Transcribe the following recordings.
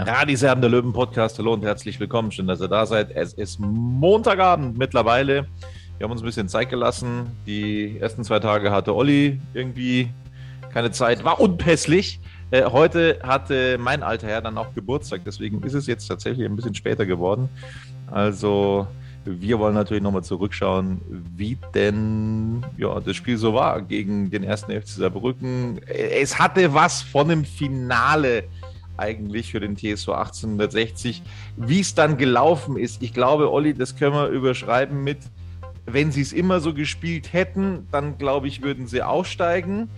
Radiserben der Löwen Podcast. Hallo und herzlich willkommen. Schön, dass ihr da seid. Es ist Montagabend mittlerweile. Wir haben uns ein bisschen Zeit gelassen. Die ersten zwei Tage hatte Olli irgendwie keine Zeit, war unpässlich. Äh, heute hatte mein alter Herr dann auch Geburtstag, deswegen ist es jetzt tatsächlich ein bisschen später geworden. Also wir wollen natürlich nochmal zurückschauen, wie denn ja, das Spiel so war gegen den ersten FC Saarbrücken. Es hatte was von einem Finale eigentlich für den TSV 1860. Wie es dann gelaufen ist, ich glaube, Olli, das können wir überschreiben mit, wenn sie es immer so gespielt hätten, dann glaube ich, würden sie aussteigen.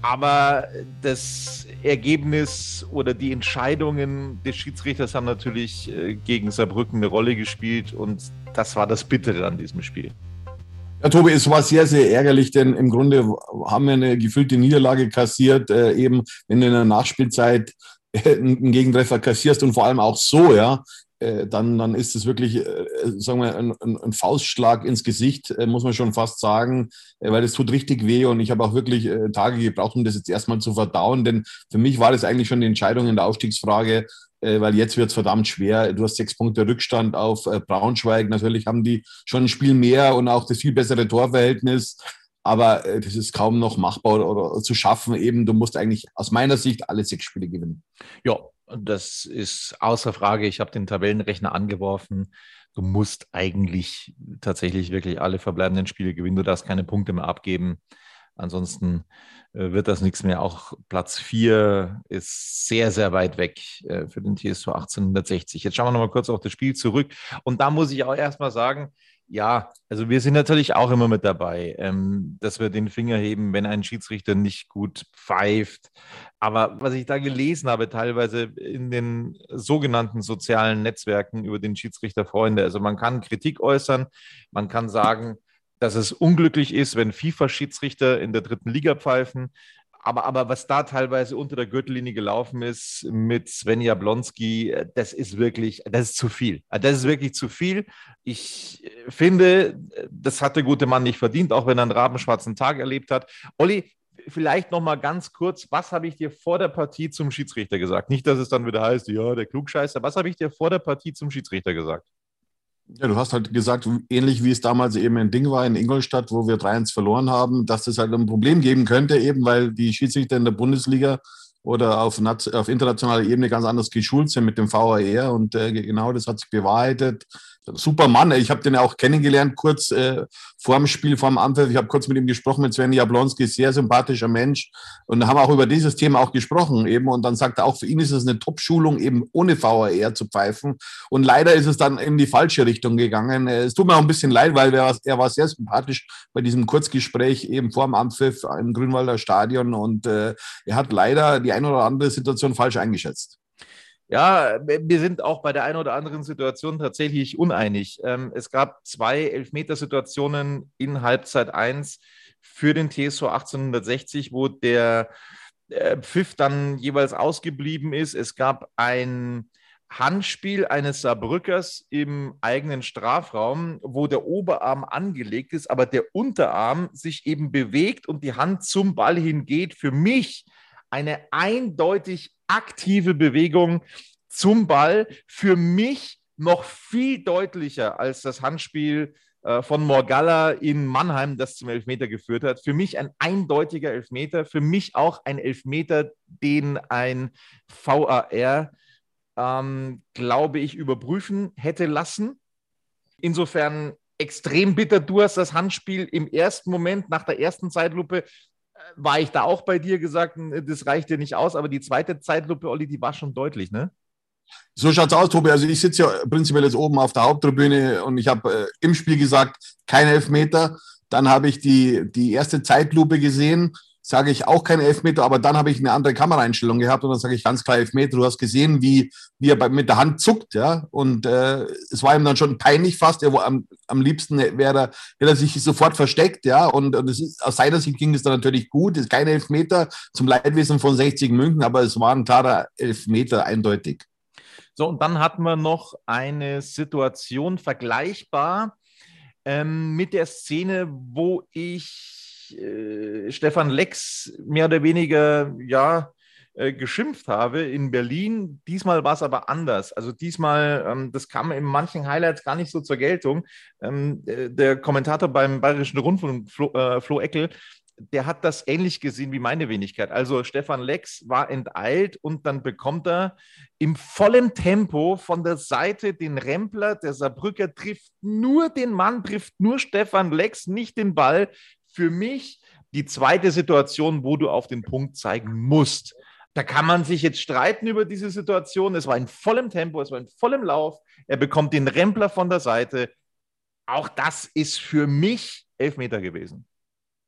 Aber das Ergebnis oder die Entscheidungen des Schiedsrichters haben natürlich äh, gegen Saarbrücken eine Rolle gespielt und das war das Bittere an diesem Spiel. Ja, Tobi, es war sehr, sehr ärgerlich, denn im Grunde haben wir eine gefüllte Niederlage kassiert, äh, eben wenn du in der Nachspielzeit äh, einen Gegentreffer kassierst und vor allem auch so, ja, äh, dann, dann ist es wirklich, äh, sagen wir, ein, ein, Faustschlag ins Gesicht, muss man schon fast sagen, weil es tut richtig weh und ich habe auch wirklich Tage gebraucht, um das jetzt erstmal zu verdauen, denn für mich war das eigentlich schon die Entscheidung in der Aufstiegsfrage, weil jetzt wird es verdammt schwer. Du hast sechs Punkte Rückstand auf Braunschweig. Natürlich haben die schon ein Spiel mehr und auch das viel bessere Torverhältnis. Aber das ist kaum noch machbar oder zu schaffen. Eben, du musst eigentlich aus meiner Sicht alle sechs Spiele gewinnen. Ja, das ist außer Frage. Ich habe den Tabellenrechner angeworfen. Du musst eigentlich tatsächlich wirklich alle verbleibenden Spiele gewinnen. Du darfst keine Punkte mehr abgeben. Ansonsten äh, wird das nichts mehr. Auch Platz 4 ist sehr, sehr weit weg äh, für den TSV 1860. Jetzt schauen wir nochmal kurz auf das Spiel zurück. Und da muss ich auch erstmal sagen, ja, also wir sind natürlich auch immer mit dabei, ähm, dass wir den Finger heben, wenn ein Schiedsrichter nicht gut pfeift. Aber was ich da gelesen habe, teilweise in den sogenannten sozialen Netzwerken über den Schiedsrichterfreunde, also man kann Kritik äußern, man kann sagen, dass es unglücklich ist, wenn FIFA-Schiedsrichter in der dritten Liga pfeifen aber, aber was da teilweise unter der Gürtellinie gelaufen ist mit Sven Jablonski, das ist wirklich, das ist zu viel. Das ist wirklich zu viel. Ich finde, das hat der gute Mann nicht verdient, auch wenn er einen rabenschwarzen Tag erlebt hat. Olli, vielleicht noch mal ganz kurz, was habe ich dir vor der Partie zum Schiedsrichter gesagt? Nicht, dass es dann wieder heißt, ja, der Klugscheißer. Was habe ich dir vor der Partie zum Schiedsrichter gesagt? Ja, du hast halt gesagt, ähnlich wie es damals eben ein Ding war in Ingolstadt, wo wir 3-1 verloren haben, dass es halt ein Problem geben könnte, eben weil die Schiedsrichter in der Bundesliga oder auf, auf internationaler Ebene ganz anders geschult sind mit dem VAR. Und äh, genau das hat sich bewahrheitet super Mann. Ich habe den ja auch kennengelernt, kurz äh, vor dem Spiel, vor dem Anpfiff. Ich habe kurz mit ihm gesprochen, mit Sven Jablonski, sehr sympathischer Mensch. Und haben auch über dieses Thema auch gesprochen eben. Und dann sagt er auch, für ihn ist es eine Top-Schulung, eben ohne VAR zu pfeifen. Und leider ist es dann in die falsche Richtung gegangen. Äh, es tut mir auch ein bisschen leid, weil er, er war sehr sympathisch bei diesem Kurzgespräch eben vor dem Anpfiff im Grünwalder Stadion. Und äh, er hat leider die eine oder andere Situation falsch eingeschätzt. Ja, wir sind auch bei der einen oder anderen Situation tatsächlich uneinig. Ähm, es gab zwei Elfmetersituationen in Halbzeit 1 für den TSV 1860, wo der Pfiff dann jeweils ausgeblieben ist. Es gab ein Handspiel eines Saarbrückers im eigenen Strafraum, wo der Oberarm angelegt ist, aber der Unterarm sich eben bewegt und die Hand zum Ball hingeht. Für mich eine eindeutig aktive Bewegung zum Ball. Für mich noch viel deutlicher als das Handspiel äh, von Morgalla in Mannheim, das zum Elfmeter geführt hat. Für mich ein eindeutiger Elfmeter. Für mich auch ein Elfmeter, den ein VAR ähm, glaube ich, überprüfen hätte lassen. Insofern extrem bitter. Du hast das Handspiel im ersten Moment nach der ersten Zeitlupe, war ich da auch bei dir gesagt, das reicht dir nicht aus, aber die zweite Zeitlupe, Olli, die war schon deutlich, ne? So schaut es aus, Tobi. Also ich sitze ja prinzipiell jetzt oben auf der Haupttribüne und ich habe äh, im Spiel gesagt, kein Elfmeter. Dann habe ich die, die erste Zeitlupe gesehen sage ich auch kein Elfmeter, aber dann habe ich eine andere Kameraeinstellung gehabt und dann sage ich ganz klar Elfmeter. Du hast gesehen, wie, wie er bei, mit der Hand zuckt, ja, und äh, es war ihm dann schon peinlich fast. Er, am, am liebsten wäre er, hätte er sich sofort versteckt, ja, und, und ist, aus seiner Sicht ging es dann natürlich gut. Es ist kein Elfmeter zum Leidwesen von 60 München, aber es war ein klarer Elfmeter, eindeutig. So, und dann hatten wir noch eine Situation vergleichbar ähm, mit der Szene, wo ich äh, Stefan Lex mehr oder weniger, ja, äh, geschimpft habe in Berlin. Diesmal war es aber anders. Also diesmal, ähm, das kam in manchen Highlights gar nicht so zur Geltung. Ähm, äh, der Kommentator beim Bayerischen Rundfunk, Flo, äh, Flo Eckel, der hat das ähnlich gesehen wie meine Wenigkeit. Also Stefan Lex war enteilt und dann bekommt er im vollen Tempo von der Seite den Rempler. Der Saarbrücker trifft nur den Mann, trifft nur Stefan Lex, nicht den Ball für mich die zweite Situation, wo du auf den Punkt zeigen musst. Da kann man sich jetzt streiten über diese Situation. Es war in vollem Tempo, es war in vollem Lauf. Er bekommt den Rempler von der Seite. Auch das ist für mich Elfmeter gewesen.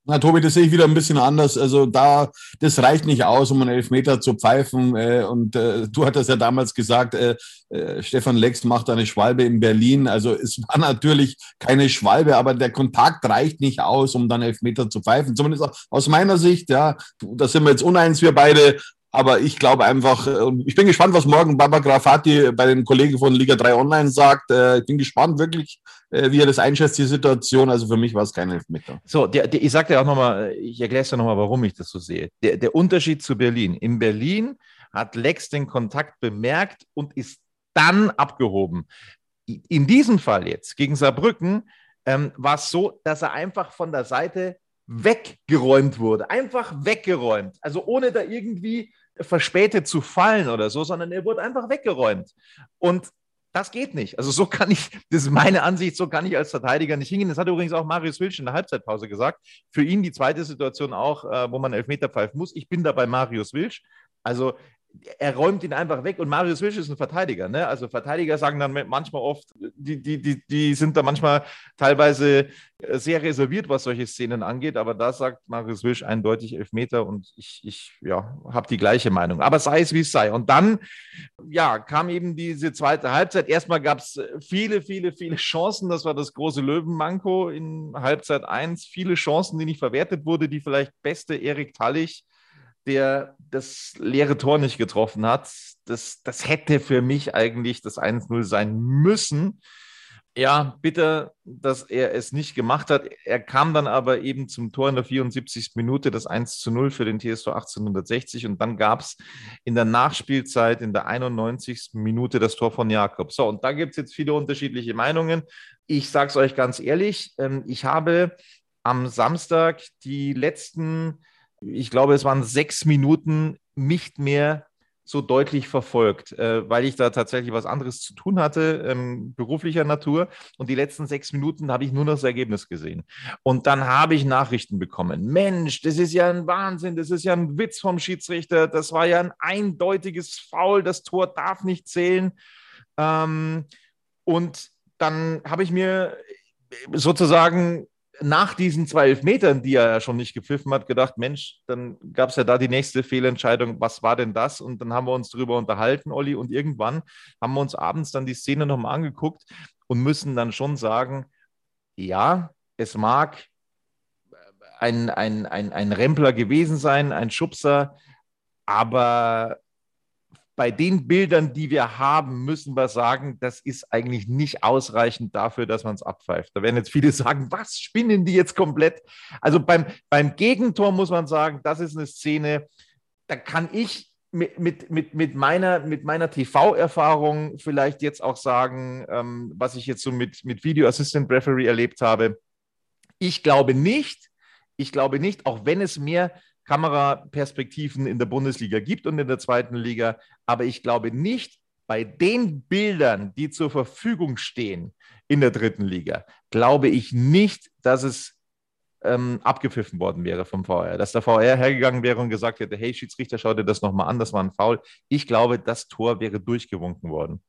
Na, Tobi, das sehe ich wieder ein bisschen anders. Also da, das reicht nicht aus, um einen Elfmeter zu pfeifen. Äh, und äh, du hattest ja damals gesagt, äh, äh, Stefan Lex macht eine Schwalbe in Berlin. Also es war natürlich keine Schwalbe, aber der Kontakt reicht nicht aus, um dann Elfmeter zu pfeifen. Zumindest aus meiner Sicht, ja, da sind wir jetzt uneins, wir beide. Aber ich glaube einfach, äh, ich bin gespannt, was morgen Baba Grafati bei den Kollegen von Liga 3 Online sagt. Äh, ich bin gespannt wirklich, äh, wie er das einschätzt, die Situation. Also für mich war es kein Elfmeter. So, der, der, ich sage dir auch nochmal, ich erkläre es dir nochmal, warum ich das so sehe. Der, der Unterschied zu Berlin. In Berlin hat Lex den Kontakt bemerkt und ist dann abgehoben. In diesem Fall jetzt gegen Saarbrücken ähm, war es so, dass er einfach von der Seite weggeräumt wurde. Einfach weggeräumt. Also ohne da irgendwie verspätet zu fallen oder so, sondern er wurde einfach weggeräumt. Und das geht nicht. Also so kann ich, das ist meine Ansicht, so kann ich als Verteidiger nicht hingehen. Das hat übrigens auch Marius Wilsch in der Halbzeitpause gesagt. Für ihn die zweite Situation auch, äh, wo man Elfmeter pfeifen muss. Ich bin da bei Marius Wilsch. Also er räumt ihn einfach weg und Marius Wilsch ist ein Verteidiger. Ne? Also Verteidiger sagen dann manchmal oft, die, die, die, die sind da manchmal teilweise äh, sehr reserviert, was solche Szenen angeht, aber da sagt Marius Wilsch eindeutig Elfmeter und ich, ich ja, habe die gleiche Meinung. Aber sei es wie es sei. Und dann ja, kam eben diese zweite Halbzeit. Erstmal gab es viele, viele, viele Chancen. Das war das große Löwenmanko in Halbzeit 1. Viele Chancen, die nicht verwertet wurde. Die vielleicht beste Erik Tallich der das leere Tor nicht getroffen hat. Das, das hätte für mich eigentlich das 1-0 sein müssen. Ja, bitter, dass er es nicht gemacht hat. Er kam dann aber eben zum Tor in der 74. Minute, das 1 zu 0 für den TSV 1860. Und dann gab es in der Nachspielzeit in der 91. Minute das Tor von Jakob. So, und da gibt es jetzt viele unterschiedliche Meinungen. Ich sage es euch ganz ehrlich, ähm, ich habe am Samstag die letzten ich glaube, es waren sechs Minuten nicht mehr so deutlich verfolgt, äh, weil ich da tatsächlich was anderes zu tun hatte, ähm, beruflicher Natur. Und die letzten sechs Minuten habe ich nur noch das Ergebnis gesehen. Und dann habe ich Nachrichten bekommen. Mensch, das ist ja ein Wahnsinn, das ist ja ein Witz vom Schiedsrichter, das war ja ein eindeutiges Foul, das Tor darf nicht zählen. Ähm, und dann habe ich mir sozusagen nach diesen zwei Elfmetern, die er ja schon nicht gepfiffen hat, gedacht, Mensch, dann gab es ja da die nächste Fehlentscheidung, was war denn das? Und dann haben wir uns darüber unterhalten, Olli, und irgendwann haben wir uns abends dann die Szene nochmal angeguckt und müssen dann schon sagen, ja, es mag ein, ein, ein, ein Rempler gewesen sein, ein Schubser, aber bei den Bildern, die wir haben, müssen wir sagen, das ist eigentlich nicht ausreichend dafür, dass man es abpfeift. Da werden jetzt viele sagen, was spinnen die jetzt komplett? Also beim, beim Gegentor muss man sagen, das ist eine Szene, da kann ich mit, mit, mit, meiner, mit meiner TV-Erfahrung vielleicht jetzt auch sagen, ähm, was ich jetzt so mit, mit Video Assistant Referee erlebt habe. Ich glaube nicht, ich glaube nicht, auch wenn es mehr Kameraperspektiven in der Bundesliga gibt und in der zweiten Liga. Aber ich glaube nicht, bei den Bildern, die zur Verfügung stehen in der dritten Liga, glaube ich nicht, dass es ähm, abgepfiffen worden wäre vom VR. Dass der VR hergegangen wäre und gesagt hätte, hey Schiedsrichter, schau dir das nochmal an, das war ein Foul. Ich glaube, das Tor wäre durchgewunken worden.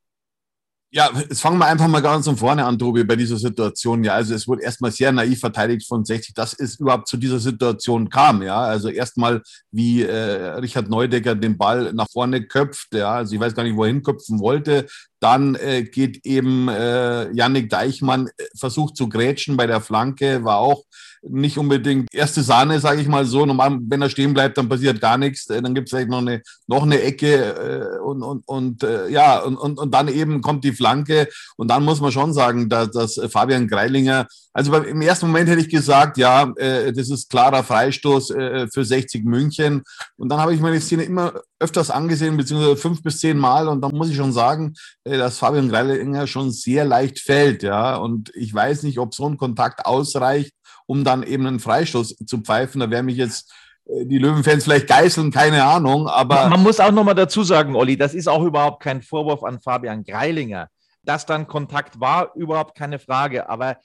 Ja, jetzt fangen wir einfach mal ganz von vorne an, Tobi, bei dieser Situation. Ja, also es wurde erstmal sehr naiv verteidigt von 60, dass es überhaupt zu dieser Situation kam. Ja, also erstmal, wie äh, Richard Neudecker den Ball nach vorne köpft. Ja, also ich weiß gar nicht, wo er hinköpfen wollte. Dann äh, geht eben äh, Yannick Deichmann, äh, versucht zu grätschen bei der Flanke, war auch nicht unbedingt erste Sahne, sage ich mal so. Normal, wenn er stehen bleibt, dann passiert gar nichts. Äh, dann gibt es vielleicht noch eine, noch eine Ecke äh, und, und, und äh, ja, und, und, und dann eben kommt die Flanke. Und dann muss man schon sagen, dass, dass Fabian Greilinger, also beim, im ersten Moment hätte ich gesagt, ja, äh, das ist klarer Freistoß äh, für 60 München. Und dann habe ich meine Szene immer öfters angesehen, beziehungsweise fünf bis zehn Mal. Und dann muss ich schon sagen, äh, dass Fabian Greilinger schon sehr leicht fällt. Ja, und ich weiß nicht, ob so ein Kontakt ausreicht um dann eben einen Freistoß zu pfeifen. Da wäre mich jetzt äh, die Löwenfans vielleicht geißeln, keine Ahnung. Aber man muss auch nochmal dazu sagen, Olli, das ist auch überhaupt kein Vorwurf an Fabian Greilinger. Dass dann Kontakt war, überhaupt keine Frage. Aber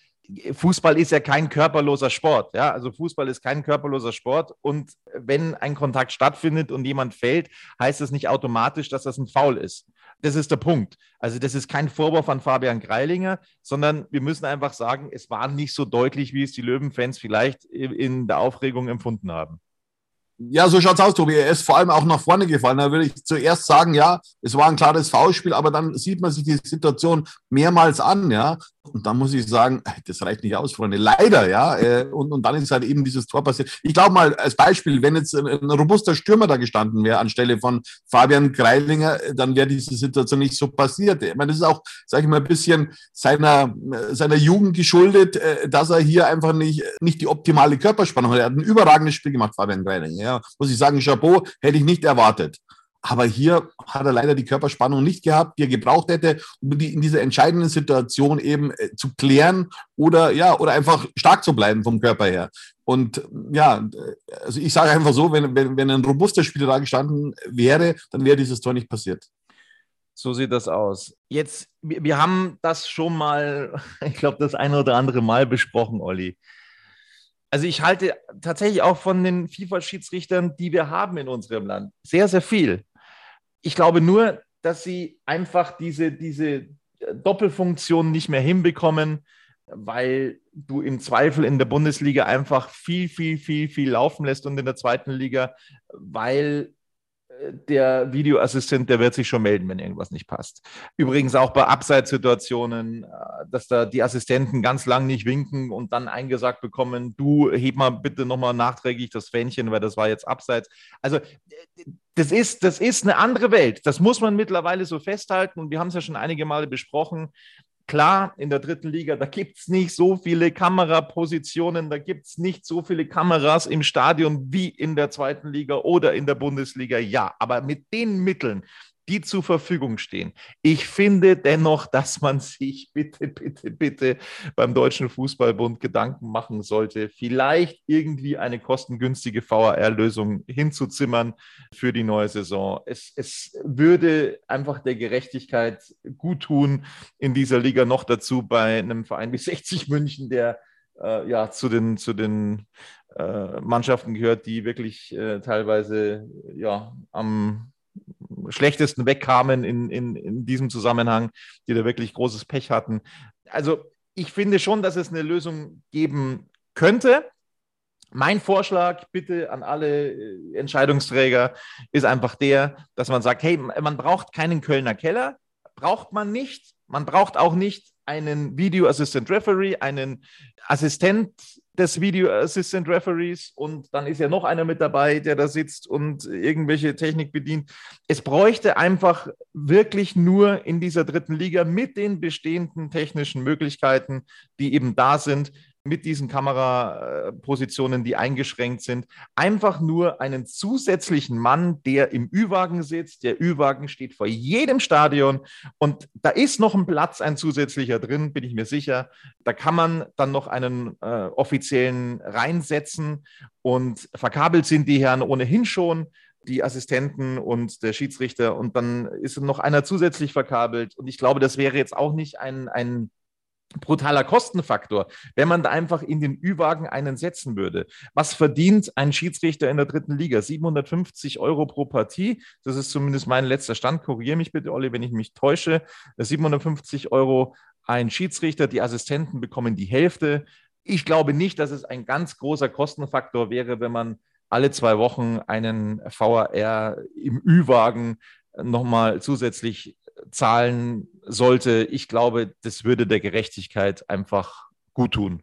Fußball ist ja kein körperloser Sport. Ja? Also Fußball ist kein körperloser Sport. Und wenn ein Kontakt stattfindet und jemand fällt, heißt es nicht automatisch, dass das ein Foul ist. Das ist der Punkt. Also das ist kein Vorwurf an Fabian Greilinger, sondern wir müssen einfach sagen, es war nicht so deutlich, wie es die Löwenfans vielleicht in der Aufregung empfunden haben. Ja, so schaut's aus, Tobi. Er ist vor allem auch nach vorne gefallen. Da würde ich zuerst sagen, ja, es war ein klares Foulspiel, aber dann sieht man sich die Situation mehrmals an, ja. Und dann muss ich sagen, das reicht nicht aus, Freunde. Leider, ja. Äh, und, und dann ist halt eben dieses Tor passiert. Ich glaube mal, als Beispiel, wenn jetzt ein, ein robuster Stürmer da gestanden wäre anstelle von Fabian Greilinger, dann wäre diese Situation nicht so passiert. Ich meine, das ist auch, sage ich mal, ein bisschen seiner, seiner Jugend geschuldet, äh, dass er hier einfach nicht, nicht die optimale Körperspannung hat. Er hat ein überragendes Spiel gemacht, Fabian Greilinger. Ja. Muss ich sagen, Chapeau, hätte ich nicht erwartet. Aber hier hat er leider die Körperspannung nicht gehabt, die er gebraucht hätte, um die in dieser entscheidenden Situation eben äh, zu klären oder ja, oder einfach stark zu bleiben vom Körper her. Und ja, also ich sage einfach so, wenn, wenn, wenn ein robuster Spieler da gestanden wäre, dann wäre dieses Tor nicht passiert. So sieht das aus. Jetzt, wir haben das schon mal, ich glaube, das eine oder andere Mal besprochen, Olli. Also ich halte tatsächlich auch von den FIFA-Schiedsrichtern, die wir haben in unserem Land, sehr, sehr viel. Ich glaube nur, dass sie einfach diese, diese Doppelfunktion nicht mehr hinbekommen, weil du im Zweifel in der Bundesliga einfach viel, viel, viel, viel laufen lässt und in der zweiten Liga, weil der Videoassistent, der wird sich schon melden, wenn irgendwas nicht passt. Übrigens auch bei Abseitssituationen, äh, dass da die Assistenten ganz lang nicht winken und dann eingesagt bekommen, du heb mal bitte nochmal nachträglich das Fähnchen, weil das war jetzt Abseits. Also das ist, das ist eine andere Welt. Das muss man mittlerweile so festhalten und wir haben es ja schon einige Male besprochen. Klar, in der dritten Liga, da gibt es nicht so viele Kamerapositionen, da gibt es nicht so viele Kameras im Stadion wie in der zweiten Liga oder in der Bundesliga. Ja, aber mit den Mitteln, die zur Verfügung stehen. Ich finde dennoch, dass man sich bitte, bitte, bitte beim Deutschen Fußballbund Gedanken machen sollte, vielleicht irgendwie eine kostengünstige VAR-Lösung hinzuzimmern für die neue Saison. Es, es würde einfach der Gerechtigkeit gut tun, in dieser Liga noch dazu bei einem Verein wie 60 München, der äh, ja zu den, zu den äh, Mannschaften gehört, die wirklich äh, teilweise ja am schlechtesten wegkamen in, in, in diesem Zusammenhang, die da wirklich großes Pech hatten. Also ich finde schon, dass es eine Lösung geben könnte. Mein Vorschlag bitte an alle äh, Entscheidungsträger ist einfach der, dass man sagt, hey, man braucht keinen Kölner Keller, braucht man nicht. Man braucht auch nicht einen Video Assistant Referee, einen Assistent des Video Assistant Referees und dann ist ja noch einer mit dabei, der da sitzt und irgendwelche Technik bedient. Es bräuchte einfach wirklich nur in dieser dritten Liga mit den bestehenden technischen Möglichkeiten, die eben da sind, mit diesen Kamerapositionen, die eingeschränkt sind, einfach nur einen zusätzlichen Mann, der im Ü-Wagen sitzt. Der Ü-Wagen steht vor jedem Stadion und da ist noch ein Platz, ein zusätzlicher drin, bin ich mir sicher. Da kann man dann noch einen äh, offiziellen reinsetzen und verkabelt sind die Herren ohnehin schon die Assistenten und der Schiedsrichter und dann ist noch einer zusätzlich verkabelt. Und ich glaube, das wäre jetzt auch nicht ein, ein brutaler Kostenfaktor, wenn man da einfach in den Ü-Wagen einen setzen würde. Was verdient ein Schiedsrichter in der dritten Liga? 750 Euro pro Partie. Das ist zumindest mein letzter Stand. Korrigiere mich bitte, Olli, wenn ich mich täusche. 750 Euro ein Schiedsrichter. Die Assistenten bekommen die Hälfte. Ich glaube nicht, dass es ein ganz großer Kostenfaktor wäre, wenn man alle zwei Wochen einen VAR im Ü-Wagen nochmal zusätzlich zahlen sollte. Ich glaube, das würde der Gerechtigkeit einfach gut tun.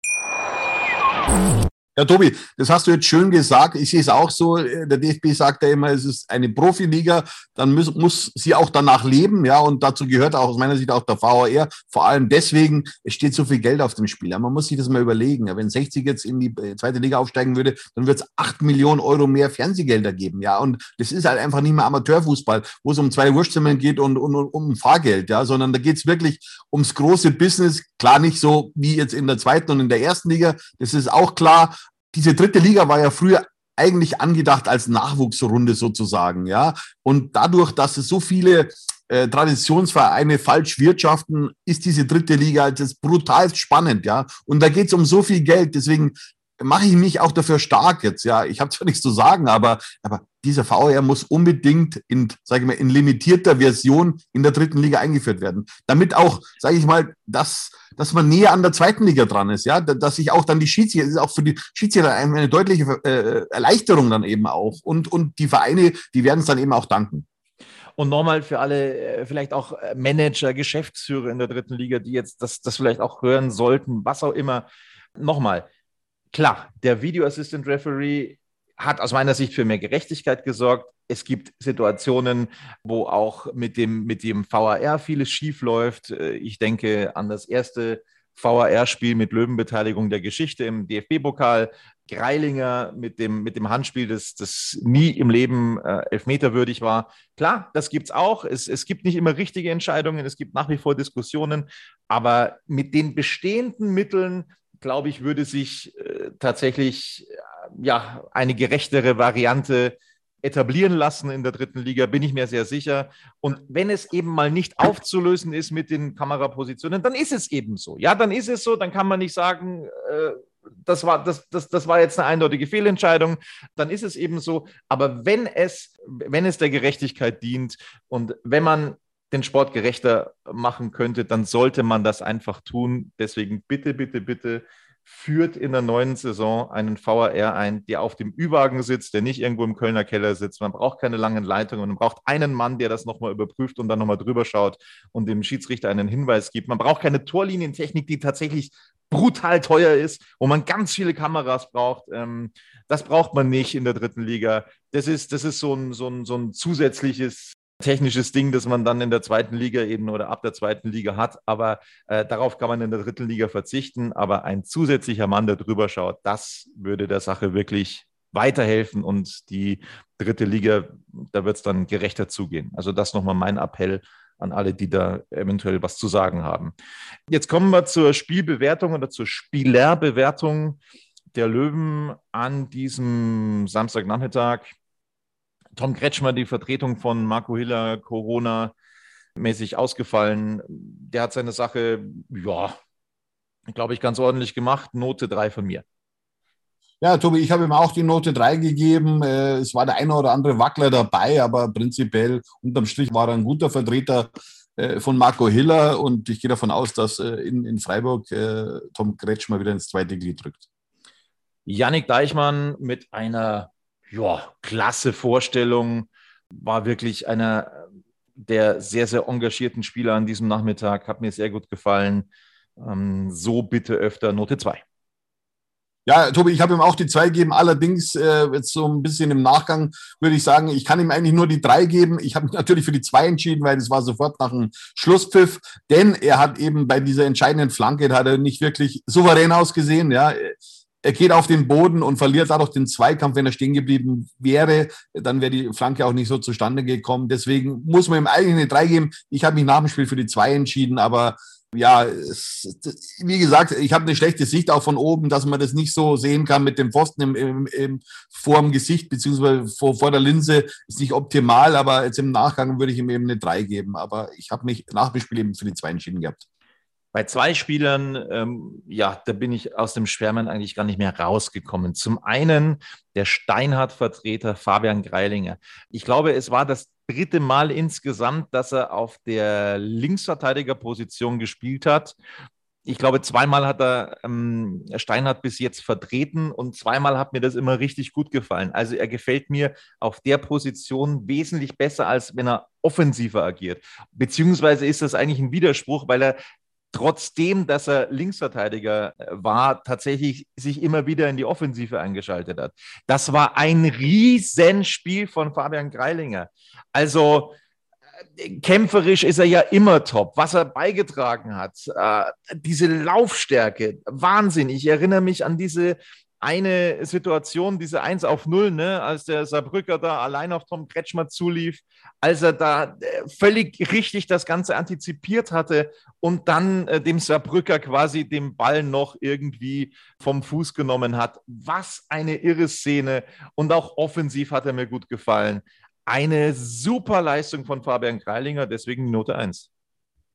Ja, Tobi, das hast du jetzt schön gesagt. Ich sehe es auch so. Der DFB sagt ja immer, es ist eine Profiliga. Dann muss, muss sie auch danach leben. Ja, und dazu gehört auch aus meiner Sicht auch der VAR. Vor allem deswegen, es steht so viel Geld auf dem Spiel. Ja, man muss sich das mal überlegen. Ja, wenn 60 jetzt in die äh, zweite Liga aufsteigen würde, dann wird es acht Millionen Euro mehr Fernsehgelder geben. Ja, und das ist halt einfach nicht mehr Amateurfußball, wo es um zwei Wurstzimmern geht und, und, und um Fahrgeld. Ja, sondern da geht es wirklich ums große Business. Klar, nicht so wie jetzt in der zweiten und in der ersten Liga. Das ist auch klar diese dritte Liga war ja früher eigentlich angedacht als Nachwuchsrunde sozusagen, ja. Und dadurch, dass es so viele äh, Traditionsvereine falsch wirtschaften, ist diese dritte Liga jetzt brutal spannend, ja. Und da geht es um so viel Geld. Deswegen mache ich mich auch dafür stark jetzt, ja. Ich habe zwar nichts zu sagen, aber, aber dieser VR muss unbedingt in, sage ich mal, in limitierter Version in der dritten Liga eingeführt werden. Damit auch, sage ich mal, dass dass man näher an der zweiten Liga dran ist, ja, dass sich auch dann die Schiedsrichter, ist auch für die Schiedsrichter eine, eine deutliche äh, Erleichterung dann eben auch und, und die Vereine, die werden es dann eben auch danken. Und nochmal für alle, äh, vielleicht auch äh, Manager, Geschäftsführer in der dritten Liga, die jetzt das, das vielleicht auch hören sollten, was auch immer. Nochmal, klar, der Video Assistant Referee hat aus meiner Sicht für mehr Gerechtigkeit gesorgt. Es gibt Situationen, wo auch mit dem, mit dem VAR vieles schief läuft. Äh, ich denke an das erste VAR-Spiel mit Löwenbeteiligung der Geschichte im DFB-Pokal. Greilinger mit dem, mit dem Handspiel, das, das nie im Leben äh, elfmeterwürdig war. Klar, das gibt es auch. Es gibt nicht immer richtige Entscheidungen, es gibt nach wie vor Diskussionen, aber mit den bestehenden Mitteln, glaube ich, würde sich äh, tatsächlich ja, eine gerechtere Variante etablieren lassen in der dritten Liga, bin ich mir sehr sicher. Und wenn es eben mal nicht aufzulösen ist mit den Kamerapositionen, dann ist es eben so. Ja, dann ist es so, dann kann man nicht sagen, äh, das war, das, das, das war jetzt eine eindeutige Fehlentscheidung, dann ist es eben so. Aber wenn es, wenn es der Gerechtigkeit dient und wenn man den Sport gerechter machen könnte, dann sollte man das einfach tun. Deswegen bitte, bitte, bitte führt in der neuen Saison einen VAR ein, der auf dem Ü-Wagen sitzt, der nicht irgendwo im Kölner Keller sitzt. Man braucht keine langen Leitungen, man braucht einen Mann, der das nochmal überprüft und dann nochmal drüber schaut und dem Schiedsrichter einen Hinweis gibt. Man braucht keine Torlinientechnik, die tatsächlich brutal teuer ist, wo man ganz viele Kameras braucht. Ähm, das braucht man nicht in der dritten Liga. Das ist, das ist so, ein, so, ein, so ein zusätzliches technisches Ding, das man dann in der zweiten Liga eben oder ab der zweiten Liga hat. Aber äh, darauf kann man in der dritten Liga verzichten. Aber ein zusätzlicher Mann, der drüber schaut, das würde der Sache wirklich weiterhelfen und die dritte Liga, da wird es dann gerechter zugehen. Also das nochmal mein Appell an alle, die da eventuell was zu sagen haben. Jetzt kommen wir zur Spielbewertung oder zur Spielerbewertung der Löwen an diesem Samstagnachmittag. Tom Kretschmer, die Vertretung von Marco Hiller, Corona mäßig ausgefallen. Der hat seine Sache, ja, glaube ich, ganz ordentlich gemacht. Note 3 von mir. Ja, Tobi, ich habe ihm auch die Note 3 gegeben. Äh, es war der eine oder andere Wackler dabei, aber prinzipiell unterm Strich war er ein guter Vertreter äh, von Marco Hiller und ich gehe davon aus, dass äh, in, in Freiburg Tom Kretschmer wieder ins zweite Glied drückt. Yannick Deichmann mit einer ja, klasse Vorstellung war wirklich einer der sehr, sehr engagierten Spieler an diesem Nachmittag. Hat mir sehr gut gefallen. Ähm, so bitte öfter Note 2. Ja, Tobi, ich habe ihm auch die zwei gegeben. Allerdings, äh, jetzt so ein bisschen im Nachgang würde ich sagen, ich kann ihm eigentlich nur die drei geben. Ich habe mich natürlich für die zwei entschieden, weil das war sofort nach dem Schlusspfiff. Denn er hat eben bei dieser entscheidenden Flanke, hat er nicht wirklich souverän ausgesehen. Ja, er geht auf den Boden und verliert dadurch den Zweikampf. Wenn er stehen geblieben wäre, dann wäre die Flanke auch nicht so zustande gekommen. Deswegen muss man ihm eigentlich eine drei geben. Ich habe mich nach dem Spiel für die zwei entschieden, aber ja, wie gesagt, ich habe eine schlechte Sicht auch von oben, dass man das nicht so sehen kann mit dem Pfosten im, im, im, vor dem Gesicht beziehungsweise vor, vor der Linse. Ist nicht optimal, aber jetzt im Nachgang würde ich ihm eben eine 3 geben. Aber ich habe mich nach dem Spiel eben für die 2 entschieden gehabt. Bei zwei Spielern, ähm, ja, da bin ich aus dem Schwärmen eigentlich gar nicht mehr rausgekommen. Zum einen der Steinhardt-Vertreter Fabian Greilinger. Ich glaube, es war das dritte Mal insgesamt, dass er auf der Linksverteidigerposition gespielt hat. Ich glaube, zweimal hat er ähm, Steinhardt bis jetzt vertreten und zweimal hat mir das immer richtig gut gefallen. Also er gefällt mir auf der Position wesentlich besser, als wenn er offensiver agiert. Beziehungsweise ist das eigentlich ein Widerspruch, weil er trotzdem, dass er Linksverteidiger äh, war, tatsächlich sich immer wieder in die Offensive eingeschaltet hat. Das war ein Riesenspiel von Fabian Greilinger. Also äh, kämpferisch ist er ja immer top. Was er beigetragen hat, äh, diese Laufstärke, Wahnsinn. Ich erinnere mich an diese eine Situation, diese 1 auf 0, ne, als der Saarbrücker da allein auf Tom Kretschmer zulief, als er da äh, völlig richtig das Ganze antizipiert hatte und dann äh, dem Saarbrücker quasi den Ball noch irgendwie vom Fuß genommen hat. Was eine irre Szene und auch offensiv hat er mir gut gefallen. Eine super Leistung von Fabian Greilinger, deswegen Note 1.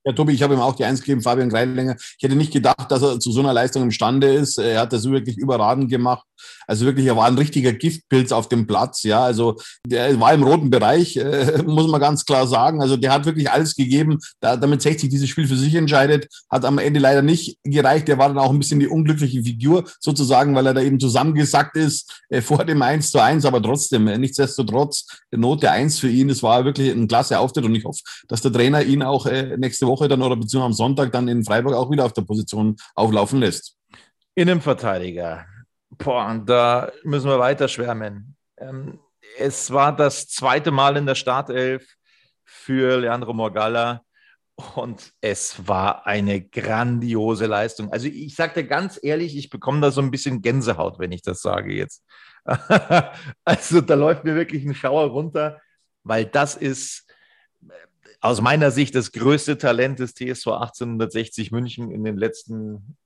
Ja, Tobi, ich habe ihm auch die Eins gegeben, Fabian Greilinger. Ich hätte nicht gedacht, dass er zu so einer Leistung imstande ist. Er hat das wirklich überragend gemacht. Also wirklich, er war ein richtiger Giftpilz auf dem Platz. Ja, also der war im roten Bereich, äh, muss man ganz klar sagen. Also der hat wirklich alles gegeben, da, damit 60 dieses Spiel für sich entscheidet. Hat am Ende leider nicht gereicht. Der war dann auch ein bisschen die unglückliche Figur sozusagen, weil er da eben zusammengesackt ist äh, vor dem 1 zu 1. Aber trotzdem, äh, nichtsdestotrotz, Note 1 für ihn. Es war wirklich ein klasse Auftritt und ich hoffe, dass der Trainer ihn auch äh, nächste Woche dann oder beziehungsweise am Sonntag dann in Freiburg auch wieder auf der Position auflaufen lässt. Innenverteidiger. Boah, da müssen wir weiter schwärmen. Ähm, es war das zweite Mal in der Startelf für Leandro Morgalla und es war eine grandiose Leistung. Also ich sagte ganz ehrlich, ich bekomme da so ein bisschen Gänsehaut, wenn ich das sage jetzt. also da läuft mir wirklich ein Schauer runter, weil das ist aus meiner Sicht das größte Talent des TSV 1860 München in den letzten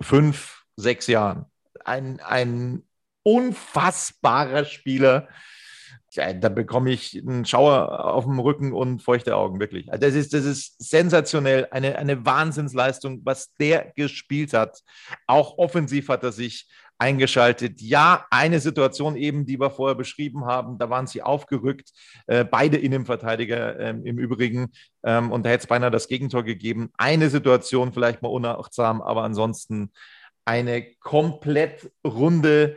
fünf, sechs Jahren ein, ein unfassbarer Spieler. Ja, da bekomme ich einen Schauer auf dem Rücken und feuchte Augen, wirklich. Also das ist, das ist sensationell, eine, eine Wahnsinnsleistung, was der gespielt hat. Auch offensiv hat er sich eingeschaltet. Ja, eine Situation eben, die wir vorher beschrieben haben, da waren sie aufgerückt, äh, beide Innenverteidiger äh, im Übrigen. Ähm, und da hätte es beinahe das Gegentor gegeben. Eine Situation vielleicht mal unachtsam, aber ansonsten eine komplett runde,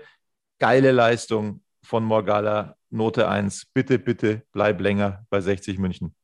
geile Leistung von Morgala. Note 1. Bitte, bitte bleib länger bei 60 München.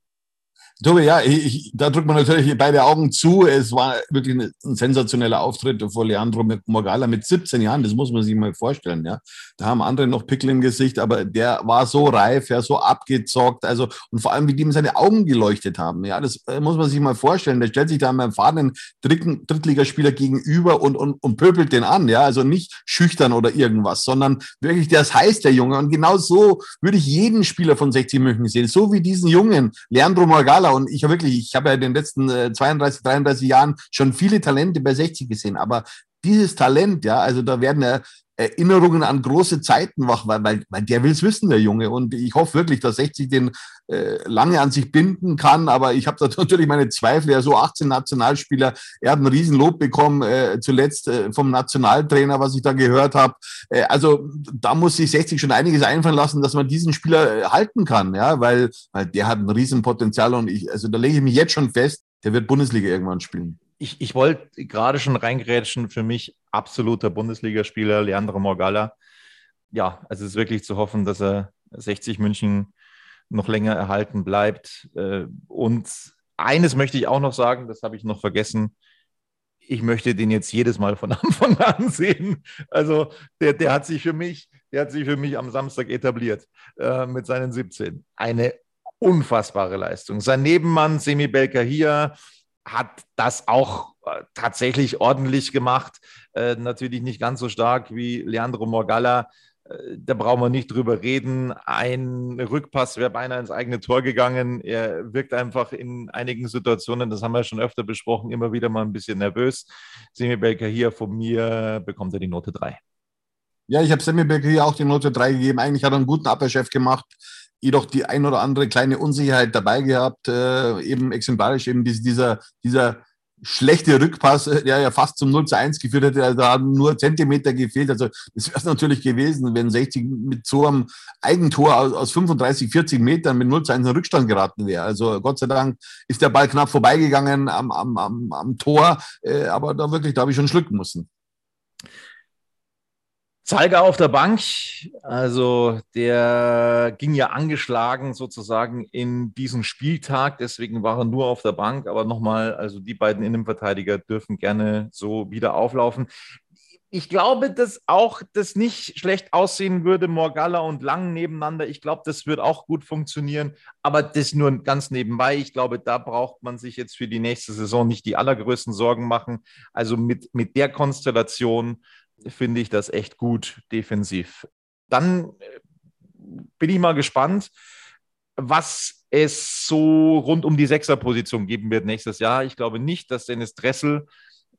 Tobi, ja, ich, da drückt man natürlich beide Augen zu. Es war wirklich ein, sensationeller Auftritt vor Leandro Morgala mit 17 Jahren. Das muss man sich mal vorstellen. Ja, da haben andere noch Pickel im Gesicht, aber der war so reif, ja, so abgezockt. Also und vor allem, wie dem seine Augen geleuchtet haben. Ja, das äh, muss man sich mal vorstellen. Der stellt sich da einem erfahrenen Dritten, Drittligaspieler gegenüber und, und, und pöbelt den an. Ja, also nicht schüchtern oder irgendwas, sondern wirklich, das heißt der Junge. Und genau so würde ich jeden Spieler von 60 München sehen. So wie diesen Jungen, Leandro Morgala Morgalla und ich habe wirklich, ich habe ja in den letzten 32, 33 Jahren schon viele Talente bei 60 gesehen, aber dieses Talent, ja, also da werden ja Erinnerungen an große Zeiten wach, weil, weil, weil der will es wissen, der Junge. Und ich hoffe wirklich, dass 60 den äh, lange an sich binden kann. Aber ich habe da natürlich meine Zweifel. Er so 18 Nationalspieler. Er hat ein Riesenlob bekommen, äh, zuletzt äh, vom Nationaltrainer, was ich da gehört habe. Äh, also da muss sich 60 schon einiges einfallen lassen, dass man diesen Spieler äh, halten kann, ja, weil, weil der hat ein Riesenpotenzial und ich, also da lege ich mich jetzt schon fest, der wird Bundesliga irgendwann spielen ich, ich wollte gerade schon reingrätschen, für mich absoluter Bundesligaspieler, Leandro Morgalla. Ja, also es ist wirklich zu hoffen, dass er 60 München noch länger erhalten bleibt. Äh, und eines möchte ich auch noch sagen, das habe ich noch vergessen. Ich möchte den jetzt jedes Mal von Anfang an sehen. Also der, der hat sich für mich, der hat sich für mich am Samstag etabliert äh, mit seinen 17. Eine unfassbare Leistung. Sein Nebenmann Semi Belka hier hat das auch äh, tatsächlich ordentlich gemacht. Äh, natürlich nicht ganz so stark wie Leandro Morgalla. Äh, da brauchen wir nicht drüber reden. Ein Rückpass wäre beinahe ins eigene Tor gegangen. Er wirkt einfach in einigen Situationen, das haben wir schon öfter besprochen, immer wieder mal ein bisschen nervös. Semi Belker hier von mir bekommt er die Note 3. Ja, ich habe Semi Belker hier auch die Note 3 gegeben. Eigentlich hat er einen guten Abwehrchef gemacht jedoch die ein oder andere kleine Unsicherheit dabei gehabt, äh, eben exemplarisch eben dieser, dieser schlechte Rückpass, äh, der ja fast zum 0 zu 1 geführt hätte, also da haben nur Zentimeter gefehlt. Also das wäre natürlich gewesen, wenn 60 mit so einem Eigentor aus, aus 35, 40 Metern mit 0 zu 1 in Rückstand geraten wäre. Also Gott sei Dank ist der Ball knapp vorbeigegangen am, am, am, am Tor, äh, aber da wirklich, da habe ich schon schlucken müssen. Zeiger auf der Bank, also der ging ja angeschlagen sozusagen in diesen Spieltag, deswegen war er nur auf der Bank. Aber nochmal, also die beiden Innenverteidiger dürfen gerne so wieder auflaufen. Ich glaube, dass auch das nicht schlecht aussehen würde, Morgalla und Lang nebeneinander. Ich glaube, das wird auch gut funktionieren, aber das nur ganz nebenbei. Ich glaube, da braucht man sich jetzt für die nächste Saison nicht die allergrößten Sorgen machen. Also mit, mit der Konstellation finde ich das echt gut defensiv. Dann äh, bin ich mal gespannt, was es so rund um die Sechserposition geben wird nächstes Jahr. Ich glaube nicht, dass Dennis Dressel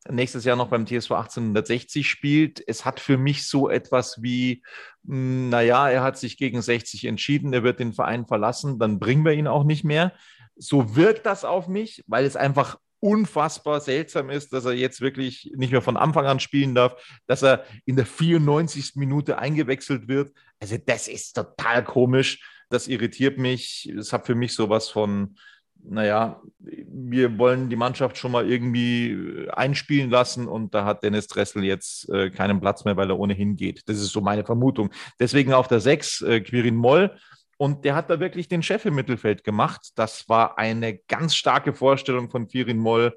nächstes Jahr noch beim TSV 1860 spielt. Es hat für mich so etwas wie, hm, naja, er hat sich gegen 60 entschieden, er wird den Verein verlassen, dann bringen wir ihn auch nicht mehr. So wirkt das auf mich, weil es einfach unfassbar seltsam ist, dass er jetzt wirklich nicht mehr von Anfang an spielen darf, dass er in der 94. Minute eingewechselt wird. Also das ist total komisch. Das irritiert mich. Es hat für mich sowas von, naja, wir wollen die Mannschaft schon mal irgendwie einspielen lassen und da hat Dennis Dressel jetzt äh, keinen Platz mehr, weil er ohnehin geht. Das ist so meine Vermutung. Deswegen auf der 6 äh, Quirin Moll und der hat da wirklich den Chef im Mittelfeld gemacht. Das war eine ganz starke Vorstellung von Firin Moll.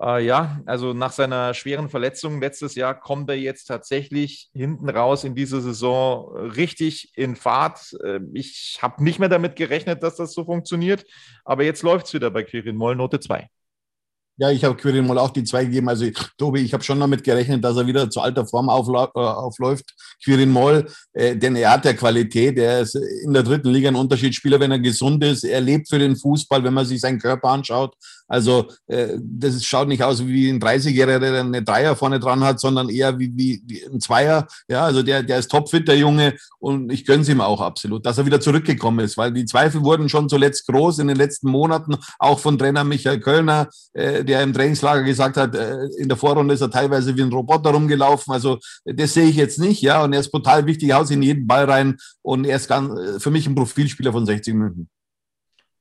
Äh, ja, also nach seiner schweren Verletzung letztes Jahr kommt er jetzt tatsächlich hinten raus in dieser Saison richtig in Fahrt. Äh, ich habe nicht mehr damit gerechnet, dass das so funktioniert, aber jetzt läuft es wieder bei Quirin Moll, Note 2. Ja, ich habe Quirin Moll auch die zwei gegeben. Also, Tobi, ich habe schon damit gerechnet, dass er wieder zu alter Form äh, aufläuft. Quirin Moll, äh, denn er hat ja Qualität. Er ist in der dritten Liga ein Unterschiedsspieler, wenn er gesund ist. Er lebt für den Fußball, wenn man sich seinen Körper anschaut. Also äh, das schaut nicht aus wie ein 30-Jähriger, der eine Dreier vorne dran hat, sondern eher wie, wie, wie ein Zweier. Ja, also der, der ist topfit, der Junge. Und ich gönn's ihm auch absolut, dass er wieder zurückgekommen ist, weil die Zweifel wurden schon zuletzt groß in den letzten Monaten, auch von Trainer Michael Kölner, äh, der im Trainingslager gesagt hat, äh, in der Vorrunde ist er teilweise wie ein Roboter rumgelaufen. Also das sehe ich jetzt nicht, ja. Und er ist total wichtig, haut in jeden Ball rein. Und er ist ganz, äh, für mich ein Profilspieler von 60 Minuten.